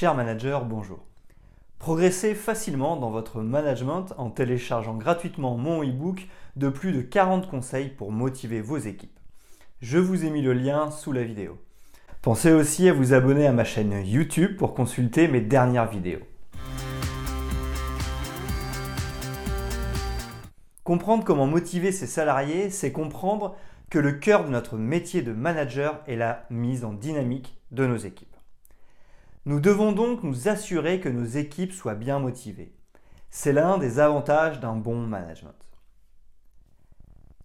Cher manager, bonjour. Progressez facilement dans votre management en téléchargeant gratuitement mon e-book de plus de 40 conseils pour motiver vos équipes. Je vous ai mis le lien sous la vidéo. Pensez aussi à vous abonner à ma chaîne YouTube pour consulter mes dernières vidéos. Comprendre comment motiver ses salariés, c'est comprendre que le cœur de notre métier de manager est la mise en dynamique de nos équipes. Nous devons donc nous assurer que nos équipes soient bien motivées. C'est l'un des avantages d'un bon management.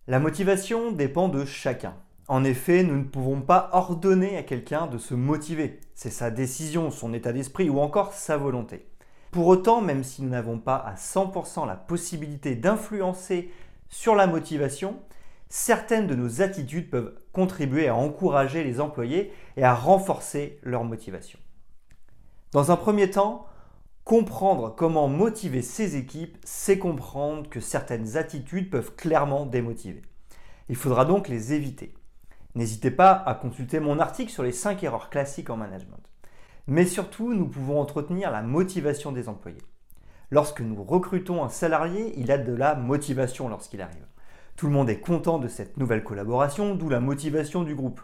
La motivation dépend de chacun. En effet, nous ne pouvons pas ordonner à quelqu'un de se motiver. C'est sa décision, son état d'esprit ou encore sa volonté. Pour autant, même si nous n'avons pas à 100% la possibilité d'influencer sur la motivation, certaines de nos attitudes peuvent contribuer à encourager les employés et à renforcer leur motivation. Dans un premier temps, comprendre comment motiver ses équipes, c'est comprendre que certaines attitudes peuvent clairement démotiver. Il faudra donc les éviter. N'hésitez pas à consulter mon article sur les 5 erreurs classiques en management. Mais surtout, nous pouvons entretenir la motivation des employés. Lorsque nous recrutons un salarié, il a de la motivation lorsqu'il arrive. Tout le monde est content de cette nouvelle collaboration, d'où la motivation du groupe.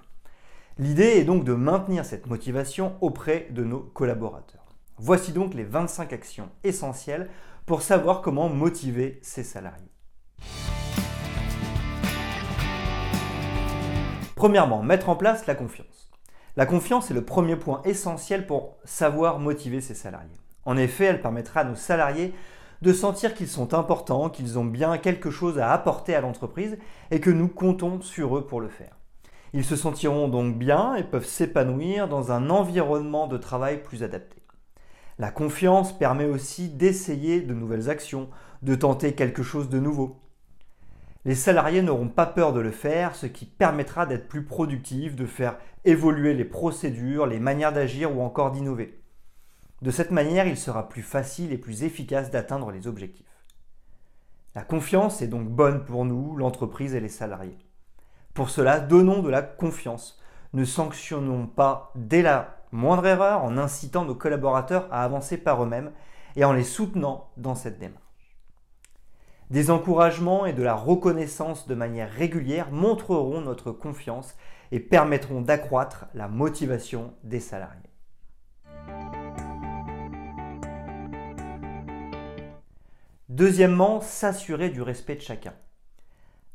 L'idée est donc de maintenir cette motivation auprès de nos collaborateurs. Voici donc les 25 actions essentielles pour savoir comment motiver ses salariés. Premièrement, mettre en place la confiance. La confiance est le premier point essentiel pour savoir motiver ses salariés. En effet, elle permettra à nos salariés de sentir qu'ils sont importants, qu'ils ont bien quelque chose à apporter à l'entreprise et que nous comptons sur eux pour le faire. Ils se sentiront donc bien et peuvent s'épanouir dans un environnement de travail plus adapté. La confiance permet aussi d'essayer de nouvelles actions, de tenter quelque chose de nouveau. Les salariés n'auront pas peur de le faire, ce qui permettra d'être plus productifs, de faire évoluer les procédures, les manières d'agir ou encore d'innover. De cette manière, il sera plus facile et plus efficace d'atteindre les objectifs. La confiance est donc bonne pour nous, l'entreprise et les salariés. Pour cela, donnons de la confiance. Ne sanctionnons pas dès la moindre erreur en incitant nos collaborateurs à avancer par eux-mêmes et en les soutenant dans cette démarche. Des encouragements et de la reconnaissance de manière régulière montreront notre confiance et permettront d'accroître la motivation des salariés. Deuxièmement, s'assurer du respect de chacun.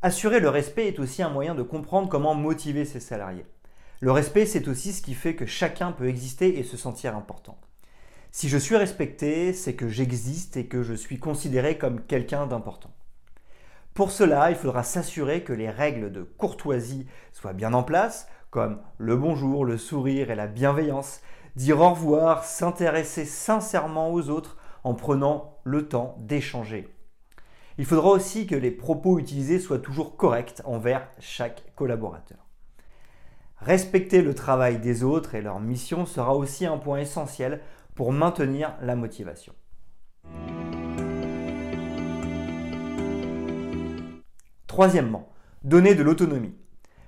Assurer le respect est aussi un moyen de comprendre comment motiver ses salariés. Le respect, c'est aussi ce qui fait que chacun peut exister et se sentir important. Si je suis respecté, c'est que j'existe et que je suis considéré comme quelqu'un d'important. Pour cela, il faudra s'assurer que les règles de courtoisie soient bien en place, comme le bonjour, le sourire et la bienveillance, dire au revoir, s'intéresser sincèrement aux autres en prenant le temps d'échanger il faudra aussi que les propos utilisés soient toujours corrects envers chaque collaborateur. Respecter le travail des autres et leur mission sera aussi un point essentiel pour maintenir la motivation. Troisièmement, donner de l'autonomie.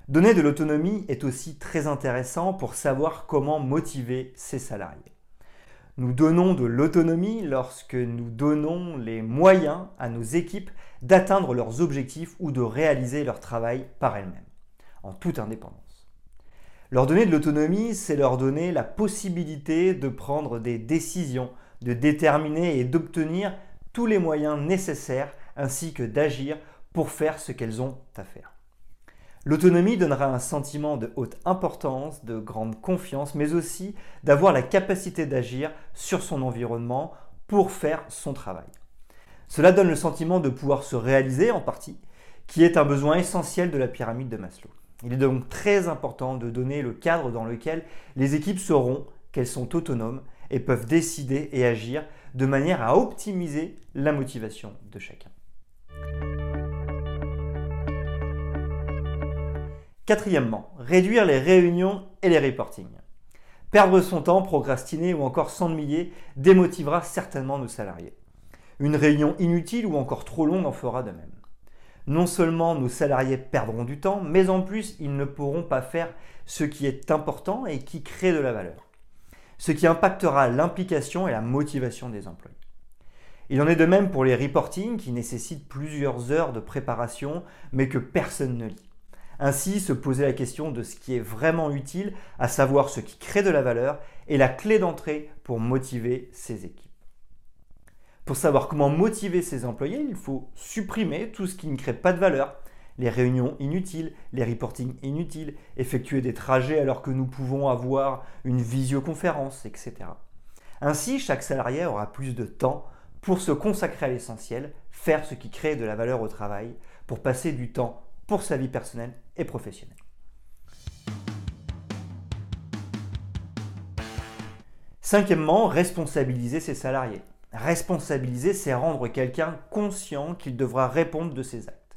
Donner de l'autonomie est aussi très intéressant pour savoir comment motiver ses salariés. Nous donnons de l'autonomie lorsque nous donnons les moyens à nos équipes d'atteindre leurs objectifs ou de réaliser leur travail par elles-mêmes, en toute indépendance. Leur donner de l'autonomie, c'est leur donner la possibilité de prendre des décisions, de déterminer et d'obtenir tous les moyens nécessaires ainsi que d'agir pour faire ce qu'elles ont à faire. L'autonomie donnera un sentiment de haute importance, de grande confiance, mais aussi d'avoir la capacité d'agir sur son environnement pour faire son travail. Cela donne le sentiment de pouvoir se réaliser en partie, qui est un besoin essentiel de la pyramide de Maslow. Il est donc très important de donner le cadre dans lequel les équipes sauront qu'elles sont autonomes et peuvent décider et agir de manière à optimiser la motivation de chacun. Quatrièmement, réduire les réunions et les reportings. Perdre son temps, procrastiner ou encore s'ennuyer démotivera certainement nos salariés. Une réunion inutile ou encore trop longue en fera de même. Non seulement nos salariés perdront du temps, mais en plus ils ne pourront pas faire ce qui est important et qui crée de la valeur. ce qui impactera l'implication et la motivation des employés. Il en est de même pour les reporting qui nécessitent plusieurs heures de préparation mais que personne ne lit. Ainsi, se poser la question de ce qui est vraiment utile, à savoir ce qui crée de la valeur, est la clé d'entrée pour motiver ses équipes. Pour savoir comment motiver ses employés, il faut supprimer tout ce qui ne crée pas de valeur, les réunions inutiles, les reportings inutiles, effectuer des trajets alors que nous pouvons avoir une visioconférence, etc. Ainsi, chaque salarié aura plus de temps pour se consacrer à l'essentiel, faire ce qui crée de la valeur au travail, pour passer du temps pour sa vie personnelle et. Cinquièmement, responsabiliser ses salariés. Responsabiliser, c'est rendre quelqu'un conscient qu'il devra répondre de ses actes.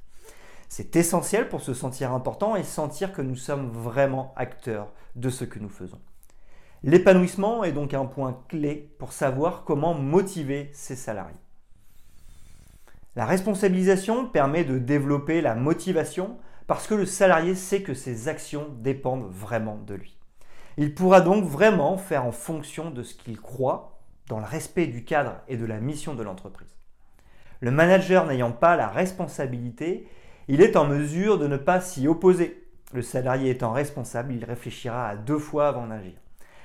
C'est essentiel pour se sentir important et sentir que nous sommes vraiment acteurs de ce que nous faisons. L'épanouissement est donc un point clé pour savoir comment motiver ses salariés. La responsabilisation permet de développer la motivation parce que le salarié sait que ses actions dépendent vraiment de lui. Il pourra donc vraiment faire en fonction de ce qu'il croit dans le respect du cadre et de la mission de l'entreprise. Le manager n'ayant pas la responsabilité, il est en mesure de ne pas s'y opposer. Le salarié étant responsable, il réfléchira à deux fois avant d'agir.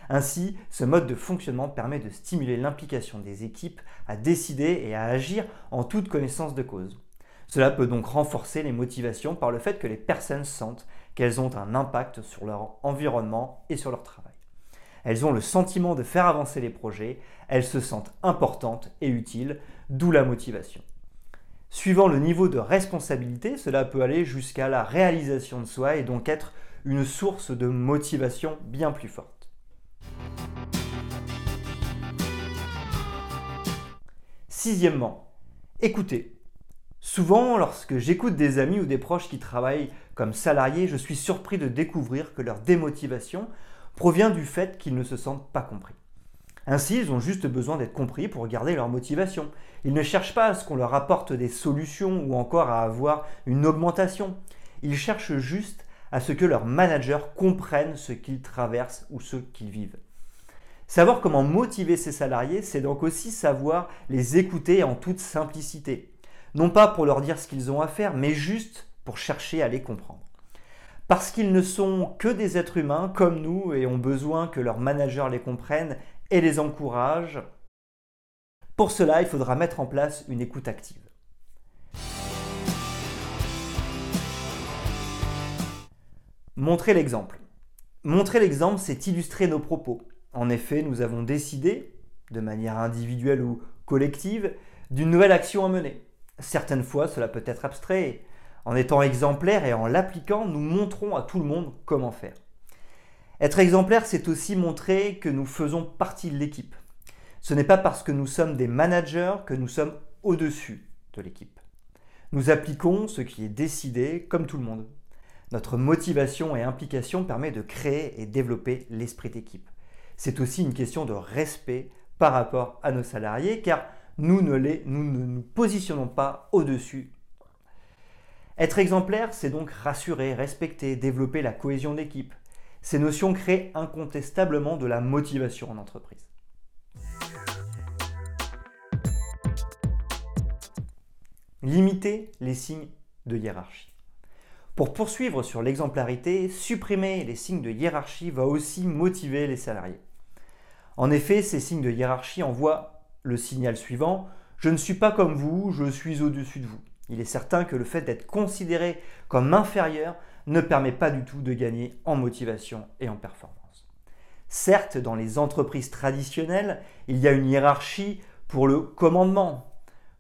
Ainsi, ce mode de fonctionnement permet de stimuler l'implication des équipes à décider et à agir en toute connaissance de cause. Cela peut donc renforcer les motivations par le fait que les personnes sentent qu'elles ont un impact sur leur environnement et sur leur travail. Elles ont le sentiment de faire avancer les projets, elles se sentent importantes et utiles, d'où la motivation. Suivant le niveau de responsabilité, cela peut aller jusqu'à la réalisation de soi et donc être une source de motivation bien plus forte. Sixièmement, écoutez. Souvent, lorsque j'écoute des amis ou des proches qui travaillent comme salariés, je suis surpris de découvrir que leur démotivation provient du fait qu'ils ne se sentent pas compris. Ainsi, ils ont juste besoin d'être compris pour garder leur motivation. Ils ne cherchent pas à ce qu'on leur apporte des solutions ou encore à avoir une augmentation. Ils cherchent juste à ce que leurs managers comprennent ce qu'ils traversent ou ce qu'ils vivent. Savoir comment motiver ses salariés, c'est donc aussi savoir les écouter en toute simplicité. Non pas pour leur dire ce qu'ils ont à faire, mais juste pour chercher à les comprendre. Parce qu'ils ne sont que des êtres humains comme nous et ont besoin que leurs managers les comprennent et les encouragent. Pour cela, il faudra mettre en place une écoute active. Montrer l'exemple. Montrer l'exemple, c'est illustrer nos propos. En effet, nous avons décidé, de manière individuelle ou collective, d'une nouvelle action à mener. Certaines fois, cela peut être abstrait. En étant exemplaire et en l'appliquant, nous montrons à tout le monde comment faire. Être exemplaire, c'est aussi montrer que nous faisons partie de l'équipe. Ce n'est pas parce que nous sommes des managers que nous sommes au-dessus de l'équipe. Nous appliquons ce qui est décidé comme tout le monde. Notre motivation et implication permet de créer et développer l'esprit d'équipe c'est aussi une question de respect par rapport à nos salariés, car nous ne, les, nous ne nous positionnons pas au-dessus. Être exemplaire, c'est donc rassurer, respecter, développer la cohésion d'équipe. Ces notions créent incontestablement de la motivation en entreprise. Limiter les signes de hiérarchie. Pour poursuivre sur l'exemplarité, supprimer les signes de hiérarchie va aussi motiver les salariés. En effet, ces signes de hiérarchie envoient le signal suivant Je ne suis pas comme vous, je suis au-dessus de vous. Il est certain que le fait d'être considéré comme inférieur ne permet pas du tout de gagner en motivation et en performance. Certes, dans les entreprises traditionnelles, il y a une hiérarchie pour le commandement.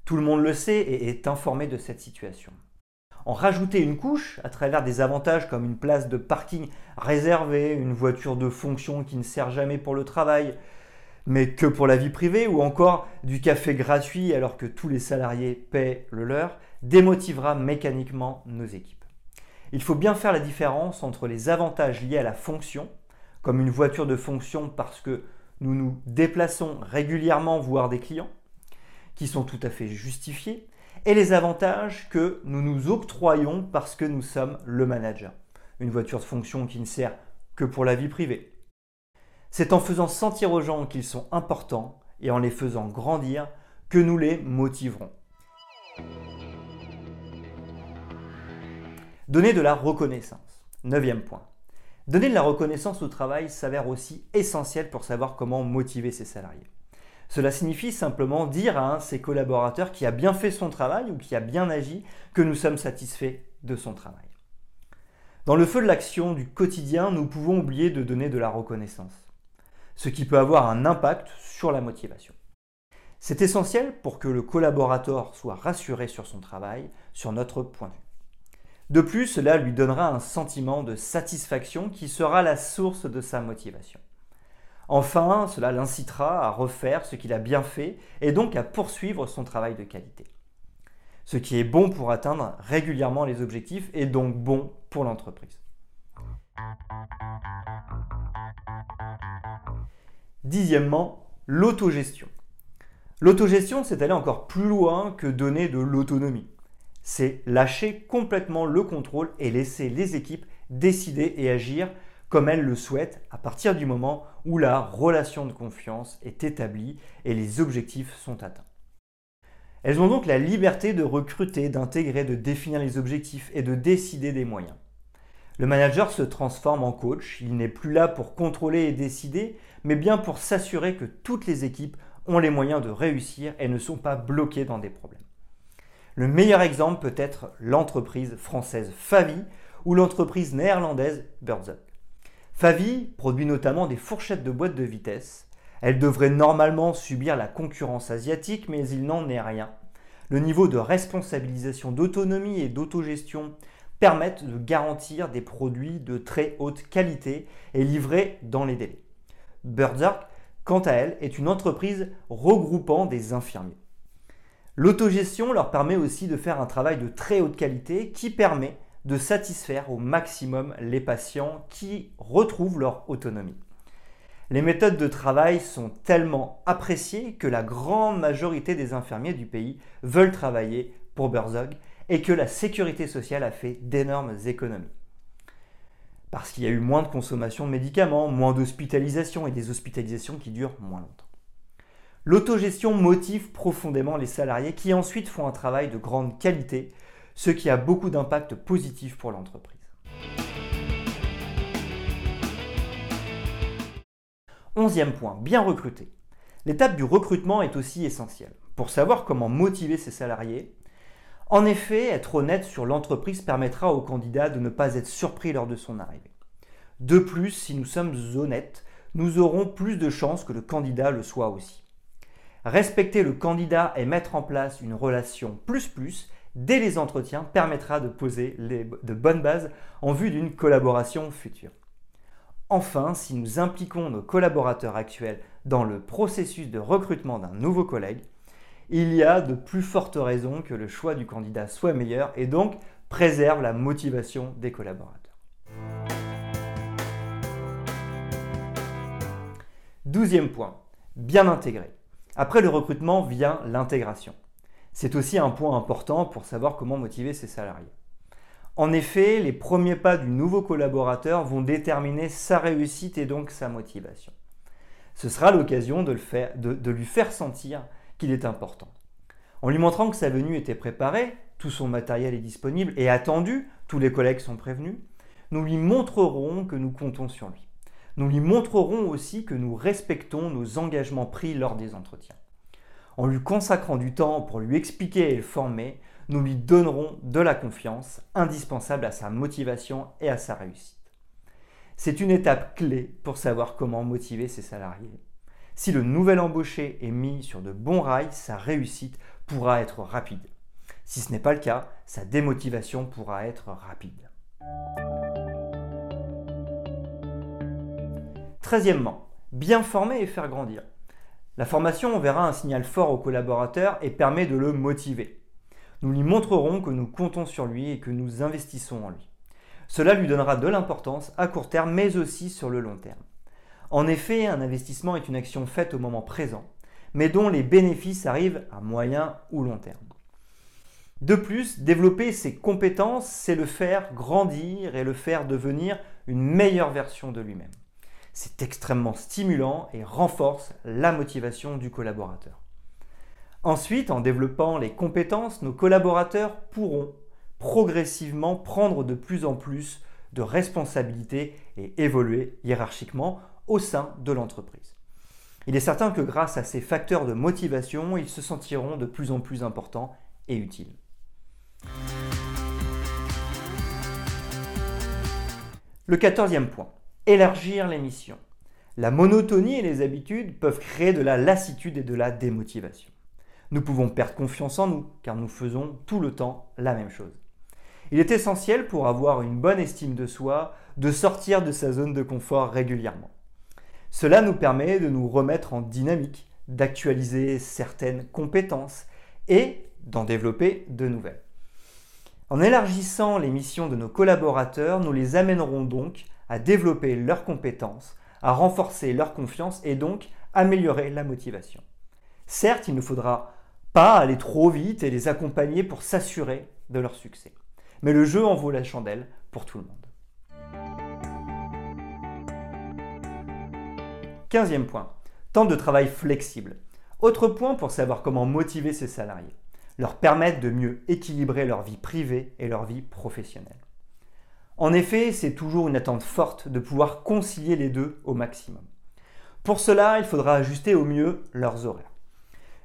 Tout le monde le sait et est informé de cette situation en rajouter une couche à travers des avantages comme une place de parking réservée, une voiture de fonction qui ne sert jamais pour le travail, mais que pour la vie privée, ou encore du café gratuit alors que tous les salariés paient le leur, démotivera mécaniquement nos équipes. Il faut bien faire la différence entre les avantages liés à la fonction, comme une voiture de fonction parce que nous nous déplaçons régulièrement voir des clients, qui sont tout à fait justifiés, et les avantages que nous nous octroyons parce que nous sommes le manager. Une voiture de fonction qui ne sert que pour la vie privée. C'est en faisant sentir aux gens qu'ils sont importants et en les faisant grandir que nous les motiverons. Donner de la reconnaissance. Neuvième point. Donner de la reconnaissance au travail s'avère aussi essentiel pour savoir comment motiver ses salariés. Cela signifie simplement dire à un de ses collaborateurs qui a bien fait son travail ou qui a bien agi que nous sommes satisfaits de son travail. Dans le feu de l'action du quotidien, nous pouvons oublier de donner de la reconnaissance, ce qui peut avoir un impact sur la motivation. C'est essentiel pour que le collaborateur soit rassuré sur son travail, sur notre point de vue. De plus, cela lui donnera un sentiment de satisfaction qui sera la source de sa motivation. Enfin, cela l'incitera à refaire ce qu'il a bien fait et donc à poursuivre son travail de qualité. Ce qui est bon pour atteindre régulièrement les objectifs est donc bon pour l'entreprise. Dixièmement, l'autogestion. L'autogestion, c'est aller encore plus loin que donner de l'autonomie c'est lâcher complètement le contrôle et laisser les équipes décider et agir comme elles le souhaitent à partir du moment où la relation de confiance est établie et les objectifs sont atteints. Elles ont donc la liberté de recruter, d'intégrer, de définir les objectifs et de décider des moyens. Le manager se transforme en coach, il n'est plus là pour contrôler et décider, mais bien pour s'assurer que toutes les équipes ont les moyens de réussir et ne sont pas bloquées dans des problèmes. Le meilleur exemple peut être l'entreprise française Favi ou l'entreprise néerlandaise Birdzug. Favi produit notamment des fourchettes de boîtes de vitesse. Elle devrait normalement subir la concurrence asiatique, mais il n'en est rien. Le niveau de responsabilisation, d'autonomie et d'autogestion permettent de garantir des produits de très haute qualité et livrés dans les délais. Birdzug, quant à elle, est une entreprise regroupant des infirmiers. L'autogestion leur permet aussi de faire un travail de très haute qualité qui permet de satisfaire au maximum les patients qui retrouvent leur autonomie. Les méthodes de travail sont tellement appréciées que la grande majorité des infirmiers du pays veulent travailler pour Burzog et que la sécurité sociale a fait d'énormes économies. Parce qu'il y a eu moins de consommation de médicaments, moins d'hospitalisations et des hospitalisations qui durent moins longtemps. L'autogestion motive profondément les salariés qui ensuite font un travail de grande qualité, ce qui a beaucoup d'impact positif pour l'entreprise. Onzième point, bien recruter. L'étape du recrutement est aussi essentielle. Pour savoir comment motiver ses salariés, en effet, être honnête sur l'entreprise permettra au candidat de ne pas être surpris lors de son arrivée. De plus, si nous sommes honnêtes, nous aurons plus de chances que le candidat le soit aussi. Respecter le candidat et mettre en place une relation plus-plus dès les entretiens permettra de poser de bonnes bases en vue d'une collaboration future. Enfin, si nous impliquons nos collaborateurs actuels dans le processus de recrutement d'un nouveau collègue, il y a de plus fortes raisons que le choix du candidat soit meilleur et donc préserve la motivation des collaborateurs. Douzième point, bien intégrer. Après le recrutement vient l'intégration. C'est aussi un point important pour savoir comment motiver ses salariés. En effet, les premiers pas du nouveau collaborateur vont déterminer sa réussite et donc sa motivation. Ce sera l'occasion de, de, lui faire sentir qu'il est important. En lui montrant que sa venue était préparée, tout son matériel est disponible et attendu, tous les collègues sont prévenus, nous lui montrerons que nous comptons sur lui. Nous lui montrerons aussi que nous respectons nos engagements pris lors des entretiens. En lui consacrant du temps pour lui expliquer et le former, nous lui donnerons de la confiance indispensable à sa motivation et à sa réussite. C'est une étape clé pour savoir comment motiver ses salariés. Si le nouvel embauché est mis sur de bons rails, sa réussite pourra être rapide. Si ce n'est pas le cas, sa démotivation pourra être rapide. Treizièmement, bien former et faire grandir. La formation enverra un signal fort au collaborateur et permet de le motiver. Nous lui montrerons que nous comptons sur lui et que nous investissons en lui. Cela lui donnera de l'importance à court terme mais aussi sur le long terme. En effet, un investissement est une action faite au moment présent, mais dont les bénéfices arrivent à moyen ou long terme. De plus, développer ses compétences, c'est le faire grandir et le faire devenir une meilleure version de lui-même. C'est extrêmement stimulant et renforce la motivation du collaborateur. Ensuite, en développant les compétences, nos collaborateurs pourront progressivement prendre de plus en plus de responsabilités et évoluer hiérarchiquement au sein de l'entreprise. Il est certain que grâce à ces facteurs de motivation, ils se sentiront de plus en plus importants et utiles. Le quatorzième point, élargir les missions. La monotonie et les habitudes peuvent créer de la lassitude et de la démotivation. Nous pouvons perdre confiance en nous, car nous faisons tout le temps la même chose. Il est essentiel pour avoir une bonne estime de soi de sortir de sa zone de confort régulièrement. Cela nous permet de nous remettre en dynamique, d'actualiser certaines compétences et d'en développer de nouvelles. En élargissant les missions de nos collaborateurs, nous les amènerons donc à développer leurs compétences, à renforcer leur confiance et donc améliorer la motivation. Certes, il ne faudra pas aller trop vite et les accompagner pour s'assurer de leur succès. Mais le jeu en vaut la chandelle pour tout le monde. Quinzième point, temps de travail flexible. Autre point pour savoir comment motiver ses salariés. Leur permettre de mieux équilibrer leur vie privée et leur vie professionnelle. En effet, c'est toujours une attente forte de pouvoir concilier les deux au maximum. Pour cela, il faudra ajuster au mieux leurs horaires.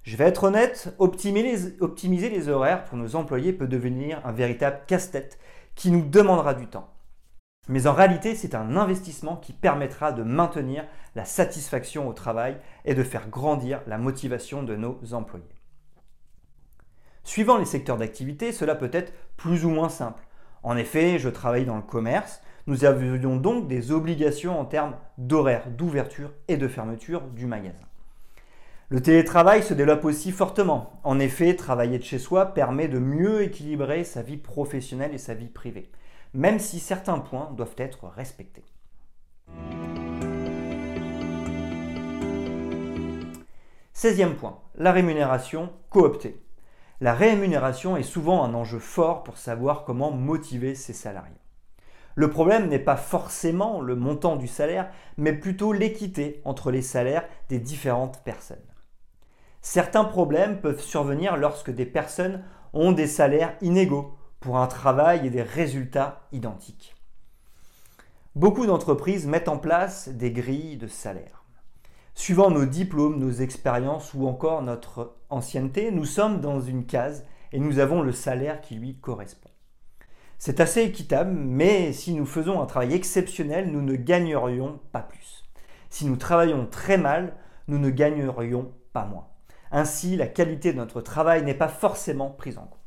Je vais être honnête, optimiser les, horaires pour nos employés peut devenir un véritable casse-tête qui nous demandera du temps. Mais en réalité, c'est un investissement qui permettra de maintenir la satisfaction au travail et de faire grandir la motivation de nos employés. Suivant les secteurs d'activité, cela peut être plus ou moins simple. En effet, je travaille dans le commerce, nous avions donc des obligations en termes d'horaire d'ouverture et de fermeture du magasin. Le télétravail se développe aussi fortement. En effet, travailler de chez soi permet de mieux équilibrer sa vie professionnelle et sa vie privée, même si certains points doivent être respectés. Seizième point, la rémunération cooptée. La rémunération est souvent un enjeu fort pour savoir comment motiver ses salariés. Le problème n'est pas forcément le montant du salaire, mais plutôt l'équité entre les salaires des différentes personnes. Certains problèmes peuvent survenir lorsque des personnes ont des salaires inégaux pour un travail et des résultats identiques. Beaucoup d'entreprises mettent en place des grilles de salaire. Suivant nos diplômes, nos expériences ou encore notre ancienneté, nous sommes dans une case et nous avons le salaire qui lui correspond. C'est assez équitable, mais si nous faisons un travail exceptionnel, nous ne gagnerions pas plus. Si nous travaillons très mal, nous ne gagnerions pas moins. Ainsi, la qualité de notre travail n'est pas forcément prise en compte.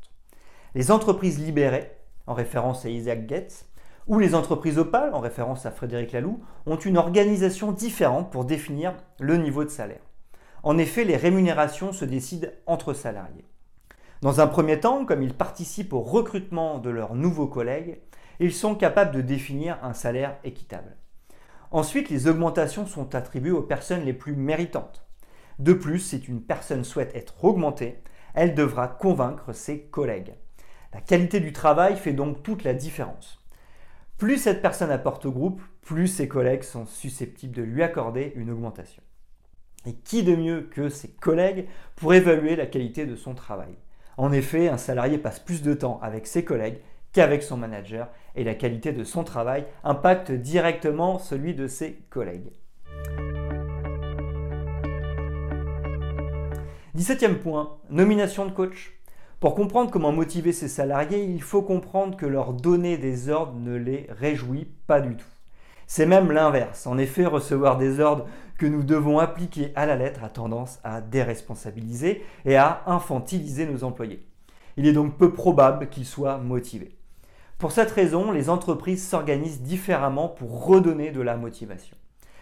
Les entreprises libérées, en référence à Isaac Getz, ou les entreprises opales, en référence à Frédéric Laloux, ont une organisation différente pour définir le niveau de salaire. En effet, les rémunérations se décident entre salariés. Dans un premier temps, comme ils participent au recrutement de leurs nouveaux collègues, ils sont capables de définir un salaire équitable. Ensuite, les augmentations sont attribuées aux personnes les plus méritantes. De plus, si une personne souhaite être augmentée, elle devra convaincre ses collègues. La qualité du travail fait donc toute la différence. Plus cette personne apporte au groupe, plus ses collègues sont susceptibles de lui accorder une augmentation. Et qui de mieux que ses collègues pour évaluer la qualité de son travail? En effet, un salarié passe plus de temps avec ses collègues qu'avec son manager et la qualité de son travail impacte directement celui de ses collègues. 17e point, nomination de coach. Pour comprendre comment motiver ses salariés, il faut comprendre que leur donner des ordres ne les réjouit pas du tout. C'est même l'inverse. En effet, recevoir des ordres que nous devons appliquer à la lettre a tendance à déresponsabiliser et à infantiliser nos employés. Il est donc peu probable qu'ils soient motivés. Pour cette raison, les entreprises s'organisent différemment pour redonner de la motivation.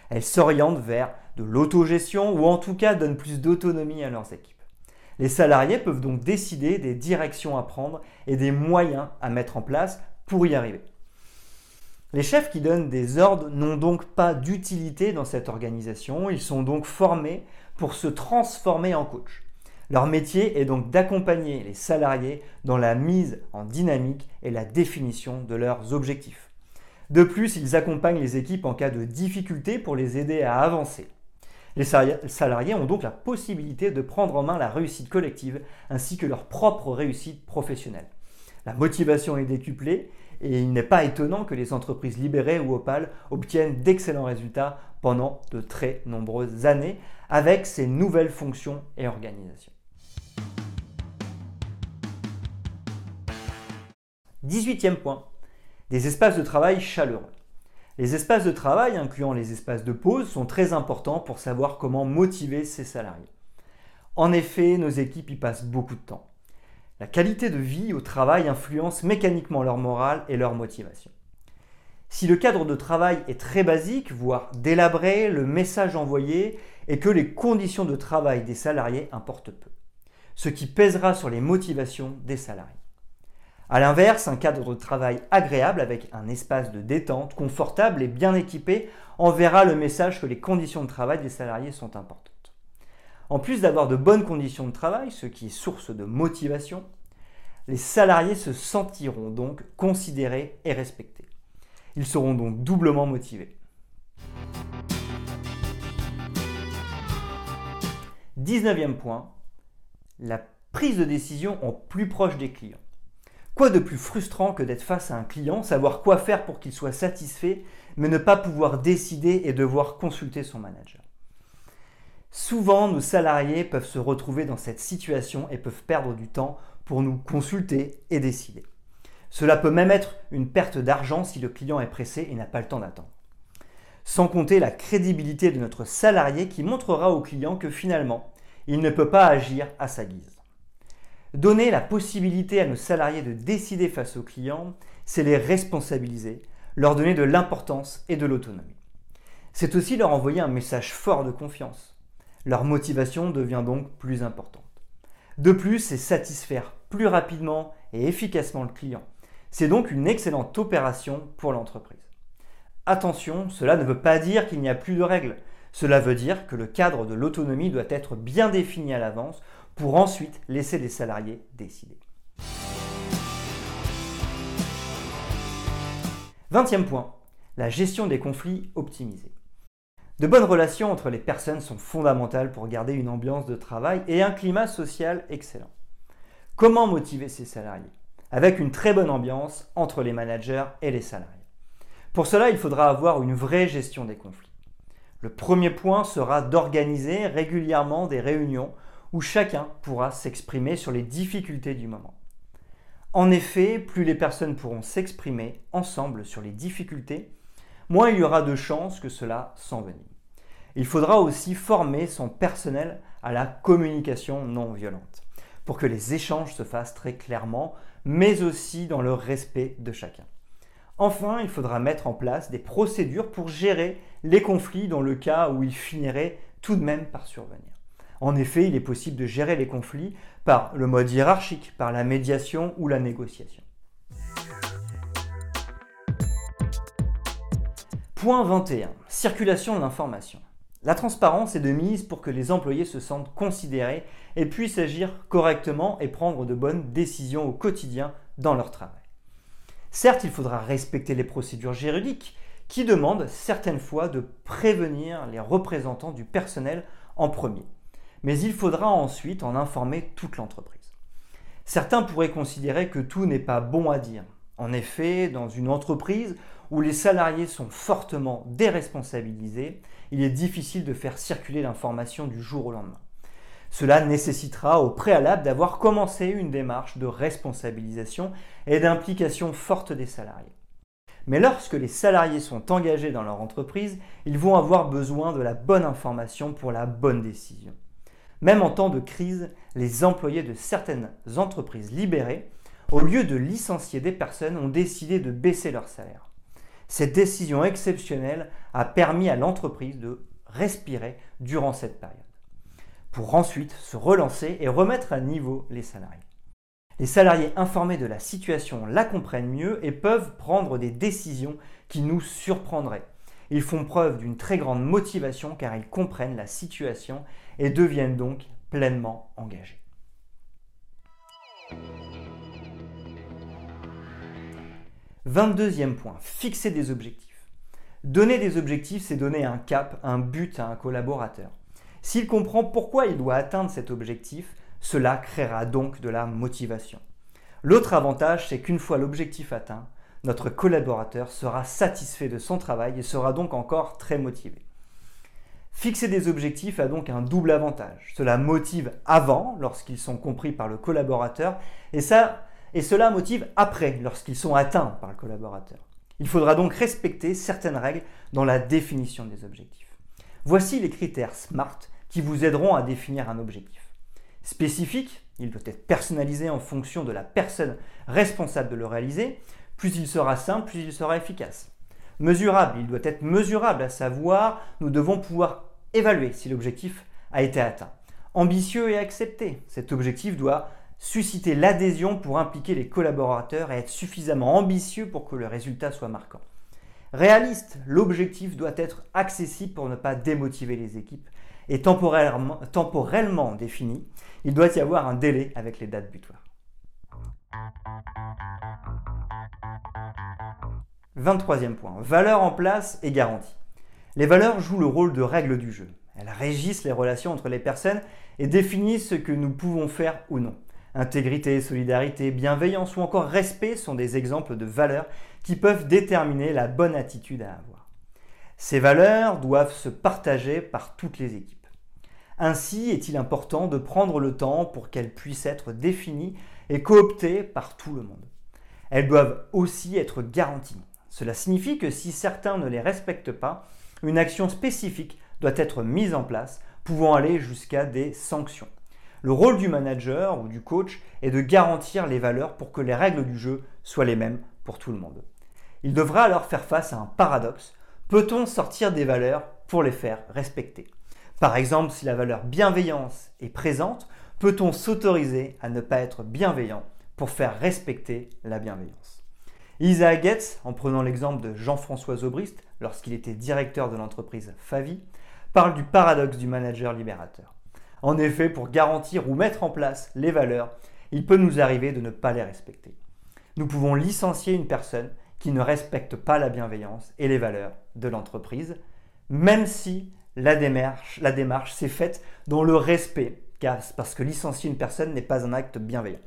Elles s'orientent vers de l'autogestion ou en tout cas donnent plus d'autonomie à leurs équipes. Les salariés peuvent donc décider des directions à prendre et des moyens à mettre en place pour y arriver. Les chefs qui donnent des ordres n'ont donc pas d'utilité dans cette organisation, ils sont donc formés pour se transformer en coach. Leur métier est donc d'accompagner les salariés dans la mise en dynamique et la définition de leurs objectifs. De plus, ils accompagnent les équipes en cas de difficulté pour les aider à avancer. Les salariés ont donc la possibilité de prendre en main la réussite collective ainsi que leur propre réussite professionnelle. La motivation est décuplée et il n'est pas étonnant que les entreprises libérées ou opales obtiennent d'excellents résultats pendant de très nombreuses années avec ces nouvelles fonctions et organisations. 18e point, des espaces de travail chaleureux. Les espaces de travail, incluant les espaces de pause, sont très importants pour savoir comment motiver ses salariés. En effet, nos équipes y passent beaucoup de temps. La qualité de vie au travail influence mécaniquement leur morale et leur motivation. Si le cadre de travail est très basique, voire délabré, le message envoyé est que les conditions de travail des salariés importent peu, ce qui pèsera sur les motivations des salariés. A l'inverse, un cadre de travail agréable avec un espace de détente confortable et bien équipé enverra le message que les conditions de travail des salariés sont importantes. En plus d'avoir de bonnes conditions de travail, ce qui est source de motivation, les salariés se sentiront donc considérés et respectés. Ils seront donc doublement motivés. 19e point, la prise de décision en plus proche des clients. Quoi de plus frustrant que d'être face à un client, savoir quoi faire pour qu'il soit satisfait, mais ne pas pouvoir décider et devoir consulter son manager? Souvent, nos salariés peuvent se retrouver dans cette situation et peuvent perdre du temps pour nous consulter et décider. Cela peut même être une perte d'argent si le client est pressé et n'a pas le temps d'attendre. Sans compter la crédibilité de notre salarié qui montrera au client que finalement, il ne peut pas agir à sa guise. Donner la possibilité à nos salariés de décider face aux clients, c'est les responsabiliser, leur donner de l'importance et de l'autonomie. C'est aussi leur envoyer un message fort de confiance leur motivation devient donc plus importante. De plus, c'est satisfaire plus rapidement et efficacement le client. C'est donc une excellente opération pour l'entreprise. Attention, cela ne veut pas dire qu'il n'y a plus de règles. Cela veut dire que le cadre de l'autonomie doit être bien défini à l'avance pour ensuite laisser les salariés décider. 20e point, la gestion des conflits optimisés. De bonnes relations entre les personnes sont fondamentales pour garder une ambiance de travail et un climat social excellent. Comment motiver ses salariés? Avec une très bonne ambiance entre les managers et les salariés. Pour cela, il faudra avoir une vraie gestion des conflits. Le premier point sera d'organiser régulièrement des réunions où chacun pourra s'exprimer sur les difficultés du moment. En effet, plus les personnes pourront s'exprimer ensemble sur les difficultés, moins il y aura de chances que cela s'envenime. Il faudra aussi former son personnel à la communication non violente, pour que les échanges se fassent très clairement, mais aussi dans le respect de chacun. Enfin, il faudra mettre en place des procédures pour gérer les conflits dans le cas où ils finiraient tout de même par survenir. En effet, il est possible de gérer les conflits par le mode hiérarchique, par la médiation ou la négociation. Point 21. Circulation de l'information. La transparence est de mise pour que les employés se sentent considérés et puissent agir correctement et prendre de bonnes décisions au quotidien dans leur travail. Certes, il faudra respecter les procédures juridiques qui demandent certaines fois de prévenir les représentants du personnel en premier. Mais il faudra ensuite en informer toute l'entreprise. Certains pourraient considérer que tout n'est pas bon à dire. En effet, dans une entreprise où les salariés sont fortement déresponsabilisés, il est difficile de faire circuler l'information du jour au lendemain. Cela nécessitera au préalable d'avoir commencé une démarche de responsabilisation et d'implication forte des salariés. Mais lorsque les salariés sont engagés dans leur entreprise, ils vont avoir besoin de la bonne information pour la bonne décision. Même en temps de crise, les employés de certaines entreprises libérées, au lieu de licencier des personnes, ont décidé de baisser leur salaire. Cette décision exceptionnelle a permis à l'entreprise de respirer durant cette période, pour ensuite se relancer et remettre à niveau les salariés. Les salariés informés de la situation la comprennent mieux et peuvent prendre des décisions qui nous surprendraient. Ils font preuve d'une très grande motivation car ils comprennent la situation et deviennent donc pleinement engagés. 22e point, fixer des objectifs. Donner des objectifs, c'est donner un cap, un but à un collaborateur. S'il comprend pourquoi il doit atteindre cet objectif, cela créera donc de la motivation. L'autre avantage, c'est qu'une fois l'objectif atteint, notre collaborateur sera satisfait de son travail et sera donc encore très motivé. Fixer des objectifs a donc un double avantage. Cela motive avant, lorsqu'ils sont compris par le collaborateur, et, ça, et cela motive après, lorsqu'ils sont atteints par le collaborateur. Il faudra donc respecter certaines règles dans la définition des objectifs. Voici les critères SMART qui vous aideront à définir un objectif. Spécifique, il doit être personnalisé en fonction de la personne responsable de le réaliser. Plus il sera simple, plus il sera efficace. Mesurable, il doit être mesurable, à savoir, nous devons pouvoir évaluer si l'objectif a été atteint. Ambitieux et accepté, cet objectif doit susciter l'adhésion pour impliquer les collaborateurs et être suffisamment ambitieux pour que le résultat soit marquant. Réaliste, l'objectif doit être accessible pour ne pas démotiver les équipes et temporellement, temporellement défini, il doit y avoir un délai avec les dates butoirs. 23e point, valeur en place et garantie. Les valeurs jouent le rôle de règle du jeu. Elles régissent les relations entre les personnes et définissent ce que nous pouvons faire ou non. Intégrité, solidarité, bienveillance ou encore respect sont des exemples de valeurs qui peuvent déterminer la bonne attitude à avoir. Ces valeurs doivent se partager par toutes les équipes. Ainsi est-il important de prendre le temps pour qu'elles puissent être définies et cooptées par tout le monde. Elles doivent aussi être garanties. Cela signifie que si certains ne les respectent pas, une action spécifique doit être mise en place, pouvant aller jusqu'à des sanctions. Le rôle du manager ou du coach est de garantir les valeurs pour que les règles du jeu soient les mêmes pour tout le monde. Il devra alors faire face à un paradoxe. Peut-on sortir des valeurs pour les faire respecter? Par exemple, si la valeur bienveillance est présente, peut-on s'autoriser à ne pas être bienveillant pour faire respecter la bienveillance? Isaac Getz, en prenant l'exemple de Jean-François Zobrist lorsqu'il était directeur de l'entreprise Favi, parle du paradoxe du manager libérateur. En effet, pour garantir ou mettre en place les valeurs, il peut nous arriver de ne pas les respecter. Nous pouvons licencier une personne qui ne respecte pas la bienveillance et les valeurs de l'entreprise, même si la démarche, la démarche s'est faite dans le respect, parce que licencier une personne n'est pas un acte bienveillant.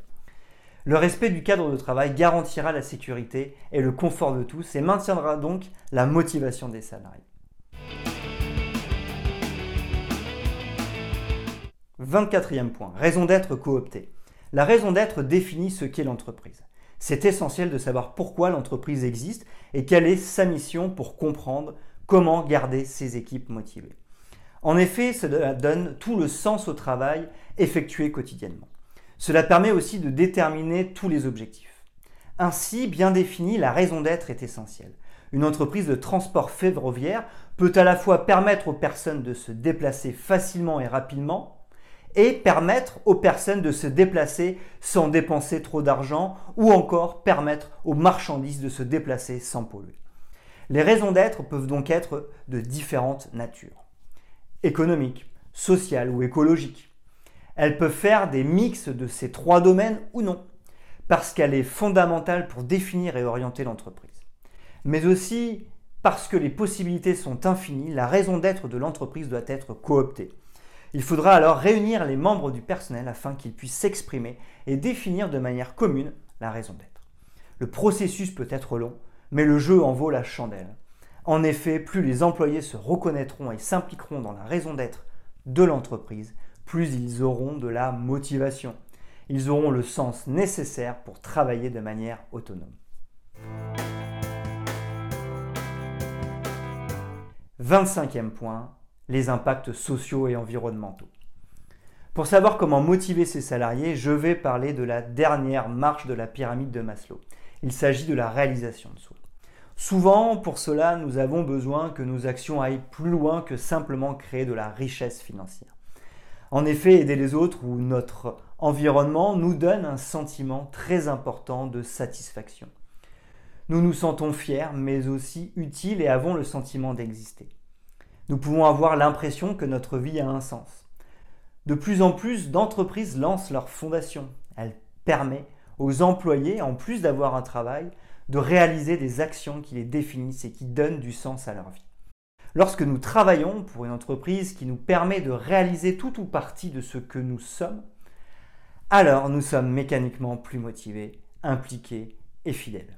Le respect du cadre de travail garantira la sécurité et le confort de tous et maintiendra donc la motivation des salariés. 24e point, raison d'être cooptée. La raison d'être définit ce qu'est l'entreprise. C'est essentiel de savoir pourquoi l'entreprise existe et quelle est sa mission pour comprendre comment garder ses équipes motivées. En effet, cela donne tout le sens au travail effectué quotidiennement. Cela permet aussi de déterminer tous les objectifs. Ainsi, bien définie, la raison d'être est essentielle. Une entreprise de transport ferroviaire peut à la fois permettre aux personnes de se déplacer facilement et rapidement et permettre aux personnes de se déplacer sans dépenser trop d'argent ou encore permettre aux marchandises de se déplacer sans polluer. Les raisons d'être peuvent donc être de différentes natures. Économiques, sociales ou écologiques. Elle peut faire des mix de ces trois domaines ou non, parce qu'elle est fondamentale pour définir et orienter l'entreprise. Mais aussi parce que les possibilités sont infinies, la raison d'être de l'entreprise doit être cooptée. Il faudra alors réunir les membres du personnel afin qu'ils puissent s'exprimer et définir de manière commune la raison d'être. Le processus peut être long, mais le jeu en vaut la chandelle. En effet, plus les employés se reconnaîtront et s'impliqueront dans la raison d'être de l'entreprise, plus ils auront de la motivation. Ils auront le sens nécessaire pour travailler de manière autonome. 25e point, les impacts sociaux et environnementaux. Pour savoir comment motiver ses salariés, je vais parler de la dernière marche de la pyramide de Maslow. Il s'agit de la réalisation de soi. Souvent, pour cela, nous avons besoin que nos actions aillent plus loin que simplement créer de la richesse financière. En effet, aider les autres ou notre environnement nous donne un sentiment très important de satisfaction. Nous nous sentons fiers, mais aussi utiles et avons le sentiment d'exister. Nous pouvons avoir l'impression que notre vie a un sens. De plus en plus d'entreprises lancent leur fondation. Elle permet aux employés, en plus d'avoir un travail, de réaliser des actions qui les définissent et qui donnent du sens à leur vie. Lorsque nous travaillons pour une entreprise qui nous permet de réaliser tout ou partie de ce que nous sommes, alors nous sommes mécaniquement plus motivés, impliqués et fidèles.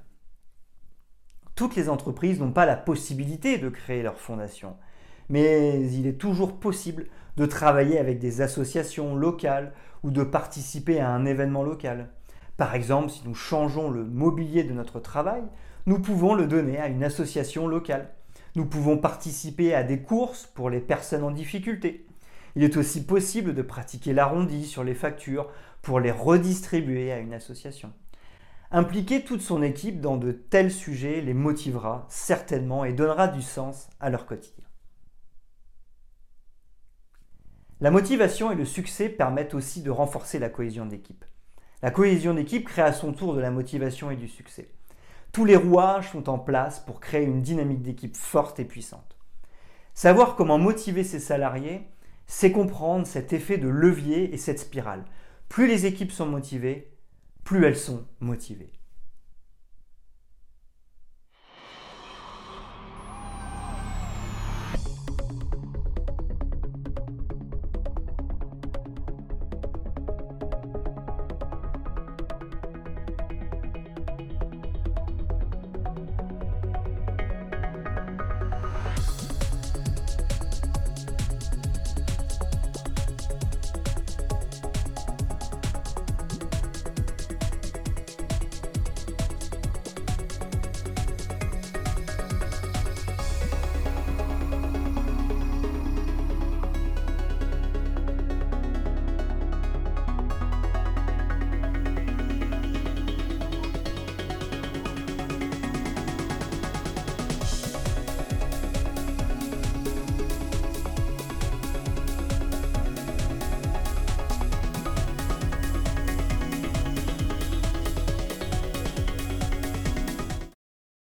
Toutes les entreprises n'ont pas la possibilité de créer leur fondation, mais il est toujours possible de travailler avec des associations locales ou de participer à un événement local. Par exemple, si nous changeons le mobilier de notre travail, nous pouvons le donner à une association locale. Nous pouvons participer à des courses pour les personnes en difficulté. Il est aussi possible de pratiquer l'arrondi sur les factures pour les redistribuer à une association. Impliquer toute son équipe dans de tels sujets les motivera certainement et donnera du sens à leur quotidien. La motivation et le succès permettent aussi de renforcer la cohésion d'équipe. La cohésion d'équipe crée à son tour de la motivation et du succès. Tous les rouages sont en place pour créer une dynamique d'équipe forte et puissante. Savoir comment motiver ses salariés, c'est comprendre cet effet de levier et cette spirale. Plus les équipes sont motivées, plus elles sont motivées.